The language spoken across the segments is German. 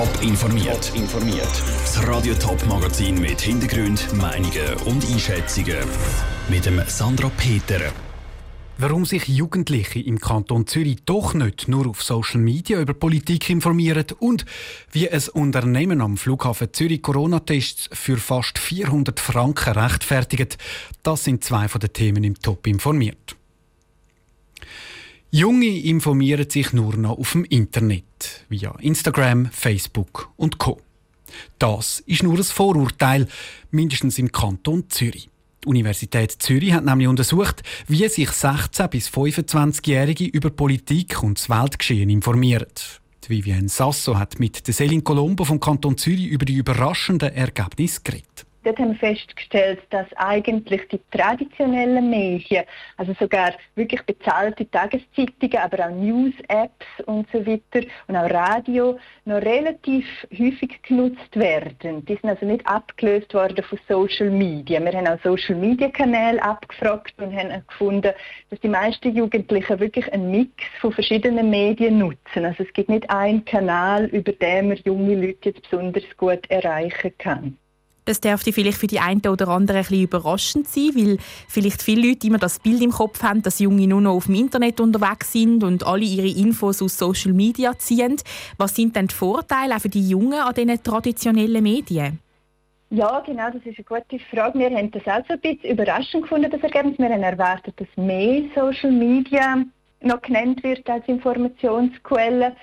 Top informiert. informiert. Das Radio Top Magazin mit Hintergrund, Meinungen und Einschätzungen mit dem Sandra Peter. Warum sich Jugendliche im Kanton Zürich doch nicht nur auf Social Media über Politik informieren und wie ein Unternehmen am Flughafen Zürich Corona-Tests für fast 400 Franken rechtfertigt, das sind zwei von den Themen im Top informiert. Junge informieren sich nur noch auf dem Internet, via Instagram, Facebook und Co. Das ist nur ein Vorurteil, mindestens im Kanton Zürich. Die Universität Zürich hat nämlich untersucht, wie sich 16- bis 25-Jährige über Politik und das Weltgeschehen informieren. Die Vivienne Sasso hat mit Céline Colombo vom Kanton Zürich über die überraschenden Ergebnisse geredet. Dort haben wir festgestellt, dass eigentlich die traditionellen Medien, also sogar wirklich bezahlte Tageszeitungen, aber auch News-Apps und so weiter und auch Radio noch relativ häufig genutzt werden. Die sind also nicht abgelöst worden von Social Media. Wir haben auch Social Media Kanäle abgefragt und haben gefunden, dass die meisten Jugendlichen wirklich einen Mix von verschiedenen Medien nutzen. Also es gibt nicht einen Kanal, über den man junge Leute jetzt besonders gut erreichen kann. Das dürfte vielleicht für die einen oder anderen ein überraschend sein, weil vielleicht viele Leute immer das Bild im Kopf haben, dass Junge nur noch auf dem Internet unterwegs sind und alle ihre Infos aus Social Media ziehen. Was sind denn die Vorteile auch für die Jungen an diesen traditionellen Medien? Ja, genau, das ist eine gute Frage. Wir haben das auch so ein bisschen überraschend gefunden, das Ergebnis. Wir haben erwartet, dass mehr Social Media noch genannt wird als Informationsquelle.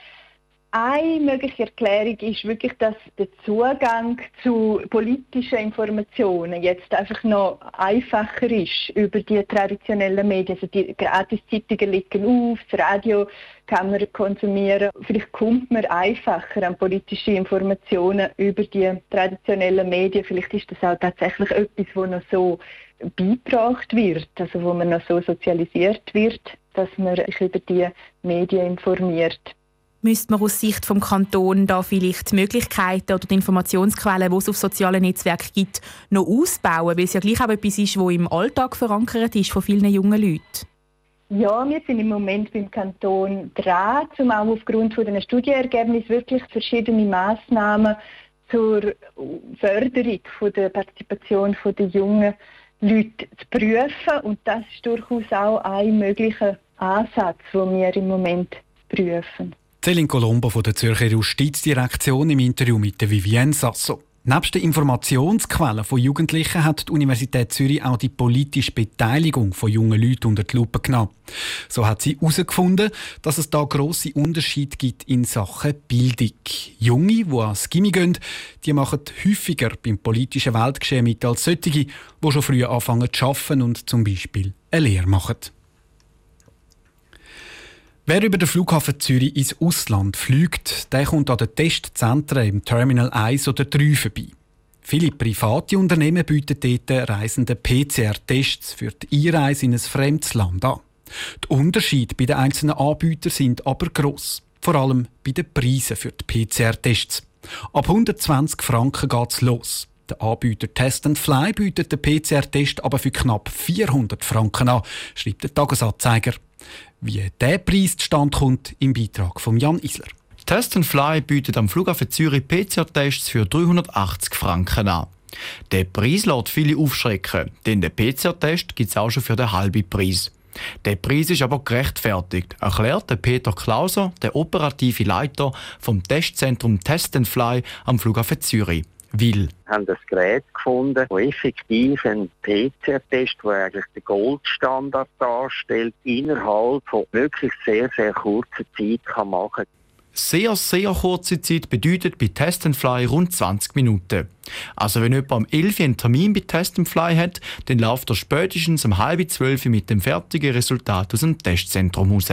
Eine mögliche Erklärung ist wirklich, dass der Zugang zu politischen Informationen jetzt einfach noch einfacher ist über die traditionellen Medien. Also die Gratiszeitungen liegen auf, das Radio kann man konsumieren. Vielleicht kommt man einfacher an politische Informationen über die traditionellen Medien. Vielleicht ist das auch tatsächlich etwas, wo noch so beigebracht wird, also wo man noch so sozialisiert wird, dass man sich über die Medien informiert müsste man aus Sicht vom Kanton da vielleicht die Möglichkeiten oder die Informationsquellen, die es auf sozialen Netzwerken gibt, noch ausbauen, weil es ja gleich auch etwas ist, das im Alltag verankert ist von vielen jungen Leuten? Ja, wir sind im Moment beim Kanton dran, um auch aufgrund von den Studienergebnissen wirklich verschiedene Massnahmen zur Förderung von der Partizipation der jungen Leute zu prüfen. Und das ist durchaus auch ein möglicher Ansatz, den wir im Moment prüfen. Céline Colombo von der Zürcher Justizdirektion im Interview mit der Vivienne Sasso. Neben den Informationsquellen von Jugendlichen hat die Universität Zürich auch die politische Beteiligung von jungen Leuten unter die Lupe genommen. So hat sie herausgefunden, dass es da grosse Unterschiede gibt in Sachen Bildung. Junge, die ans Gimmi gehen, die machen häufiger beim politischen Weltgeschehen mit als solche, die schon früh anfangen zu arbeiten und zum Beispiel eine Lehre machen. Wer über den Flughafen Zürich ins Ausland fliegt, der kommt an den Testzentren im Terminal 1 oder 3 vorbei. Viele private Unternehmen bieten dort Reisenden PCR-Tests für die Einreise in ein fremdes Land an. Die Unterschiede bei den einzelnen Anbietern sind aber gross. Vor allem bei den Preisen für die PCR-Tests. Ab 120 Franken geht es los. Der Anbieter Test Fly bietet den PCR-Test aber für knapp 400 Franken an, schreibt der Tagesanzeiger. Wie der Preis zustande kommt, im Beitrag von Jan Isler. Test Fly bietet am Flughafen Zürich PCR-Tests für 380 Franken an. Der Preis lässt viele aufschrecken, denn den PCR-Test gibt es auch schon für den halben Preis. Der Preis ist aber gerechtfertigt, erklärt Peter Klauser, der operative Leiter vom Testzentrum Test Fly am Flughafen Zürich will. Wir haben das Gerät gefunden, das effektiv einen PCR-Test, der eigentlich den Goldstandard darstellt, innerhalb von wirklich sehr, sehr kurzer Zeit kann machen sehr, sehr kurze Zeit bedeutet bei Test Fly rund 20 Minuten. Also wenn jemand am 11 einen Termin bei Test Fly hat, dann läuft er spätestens um halb zwölf mit dem fertigen Resultat aus dem Testzentrum raus.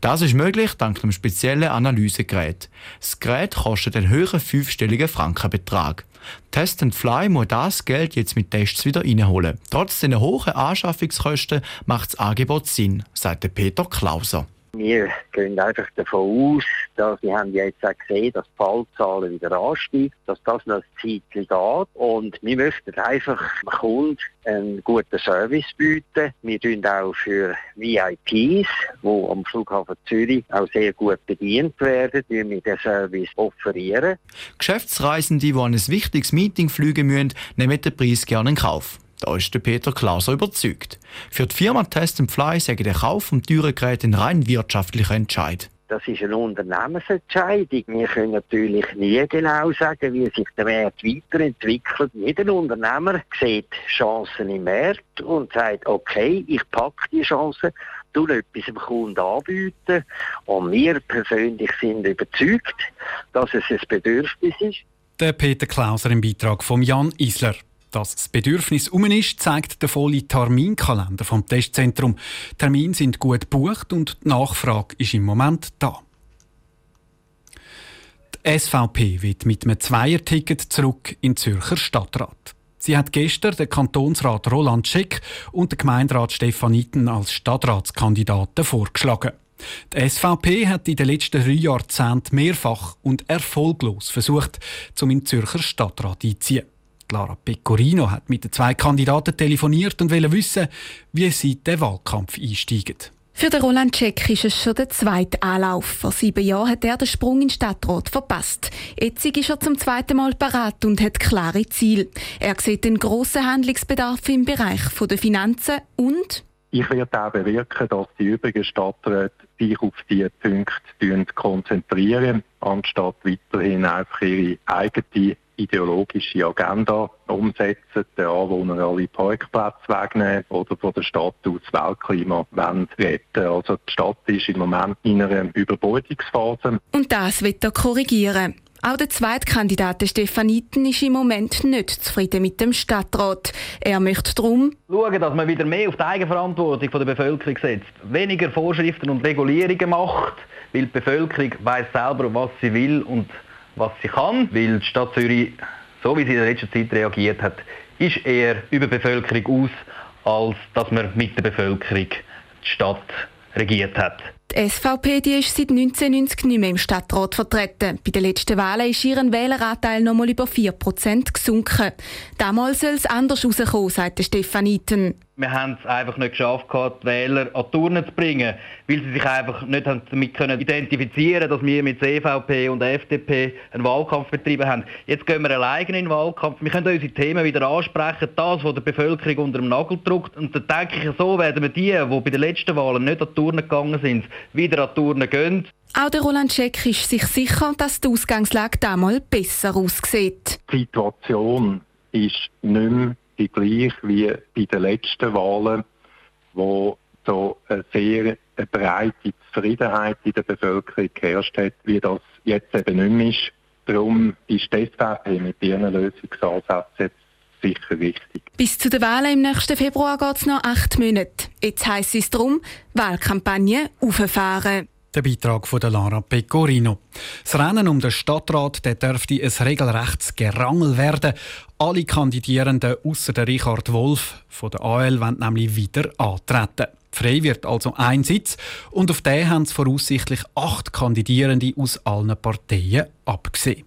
Das ist möglich dank einem speziellen Analysegerät. Das Gerät kostet einen höheren fünfstelligen Frankenbetrag. Test Fly muss das Geld jetzt mit Tests wieder reinholen. Trotz den hohen Anschaffungskosten macht das Angebot Sinn, sagt Peter Klauser. Wir gehen einfach davon aus, dass wir haben jetzt auch gesehen, dass die Fallzahlen wieder ansteigen, dass das noch ein Zeitchen geht. Und wir möchten einfach dem Kunden einen guten Service bieten. Wir tun auch für VIPs, die am Flughafen Zürich auch sehr gut bedient werden, die wir den Service offerieren. Geschäftsreisende, die an ein wichtiges Meeting fliegen müssen, nehmen den Preis gerne in Kauf. Da ist der Peter Klauser überzeugt. Für die Firma Test Fly sagen der Kauf von teuren Geräten ein rein wirtschaftlicher Entscheid. Das ist eine Unternehmensentscheidung. Wir können natürlich nie genau sagen, wie sich der Markt weiterentwickelt. Jeder Unternehmer sieht Chancen im Markt und sagt, okay, ich packe die Chancen, tue etwas dem Kunden anbieten. Und wir persönlich sind überzeugt, dass es ein Bedürfnis ist. Der Peter Klauser im Beitrag von Jan Isler. Dass das Bedürfnis um ist, zeigt der volle Terminkalender vom Testzentrum. Termine sind gut gebucht und die Nachfrage ist im Moment da. Die SVP wird mit einem Zweierticket zurück in den Zürcher Stadtrat. Sie hat gestern den Kantonsrat Roland Scheck und den Gemeinderat Stefan Itten als Stadtratskandidaten vorgeschlagen. Die SVP hat in den letzten drei Jahrzehnten mehrfach und erfolglos versucht, zum in Zürcher Stadtrat einzuziehen. Lara Pecorino hat mit den zwei Kandidaten telefoniert und wollte wissen, wie sie den Wahlkampf einsteigen. Für den Roland Scheck ist es schon der zweite Anlauf. Vor sieben Jahren hat er den Sprung in den Stadtrat verpasst. Jetzt ist er zum zweiten Mal parat und hat klare Ziele. Er sieht einen grossen Handlungsbedarf im Bereich der Finanzen und ich werde auch bewirken, dass die übrigen Stadträte sich auf diese Punkte konzentrieren, anstatt weiterhin einfach ihre eigene ideologische Agenda umsetzen, den Anwohnern alle Parkplätze wegnehmen oder von der Stadt aus das Weltklima retten. Also die Stadt ist im Moment in einer Überbeutungsphase. Und das wird er korrigieren. Auch der zweite Kandidat Stefan Itten ist im Moment nicht zufrieden mit dem Stadtrat. Er möchte darum schauen, dass man wieder mehr auf die Eigenverantwortung der Bevölkerung setzt, weniger Vorschriften und Regulierungen macht, weil die Bevölkerung weiß selber, was sie will und was sie kann, weil die Stadt Zürich, so wie sie in der letzten Zeit reagiert hat, ist eher über Bevölkerung aus, als dass man mit der Bevölkerung die Stadt regiert hat. Die SVP die ist seit 1990 nicht mehr im Stadtrat vertreten. Bei den letzten Wahlen ist ihren Wähleranteil noch mal über 4% gesunken. Damals soll es anders rauskommen, sagt Stefan Iten. Wir haben es einfach nicht geschafft, die Wähler an die Turnen zu bringen, weil sie sich einfach nicht damit können identifizieren dass wir mit CVP und FDP einen Wahlkampf betrieben haben. Jetzt gehen wir alleine in den Wahlkampf. Wir können unsere Themen wieder ansprechen, das, was der Bevölkerung unter dem Nagel drückt. Und dann denke ich, so werden wir die, die bei den letzten Wahlen nicht an die Turnen gegangen sind, wieder an die Turnen gehen. Auch der Roland Scheck ist sich sicher, dass die Ausgangslage damals besser aussieht. Die Situation ist nicht mehr die gleich wie bei den letzten Wahlen, wo so eine sehr breite Zufriedenheit in der Bevölkerung geherrscht hat, wie das jetzt eben nicht mehr ist. Darum ist die SVP mit ihren Lösungsansätzen sicher richtig. Bis zu den Wahlen im nächsten Februar geht es noch acht Monate. Jetzt heisst es darum, Wahlkampagne auffahren. Der Beitrag von Lara Pecorino. Das Rennen um den Stadtrat der dürfte ein regelrechtes Gerangel werden. Alle Kandidierenden außer der Richard Wolf von der AL wollen nämlich wieder antreten. Frei wird also ein Sitz und auf den haben es voraussichtlich acht Kandidierende aus allen Parteien abgesehen.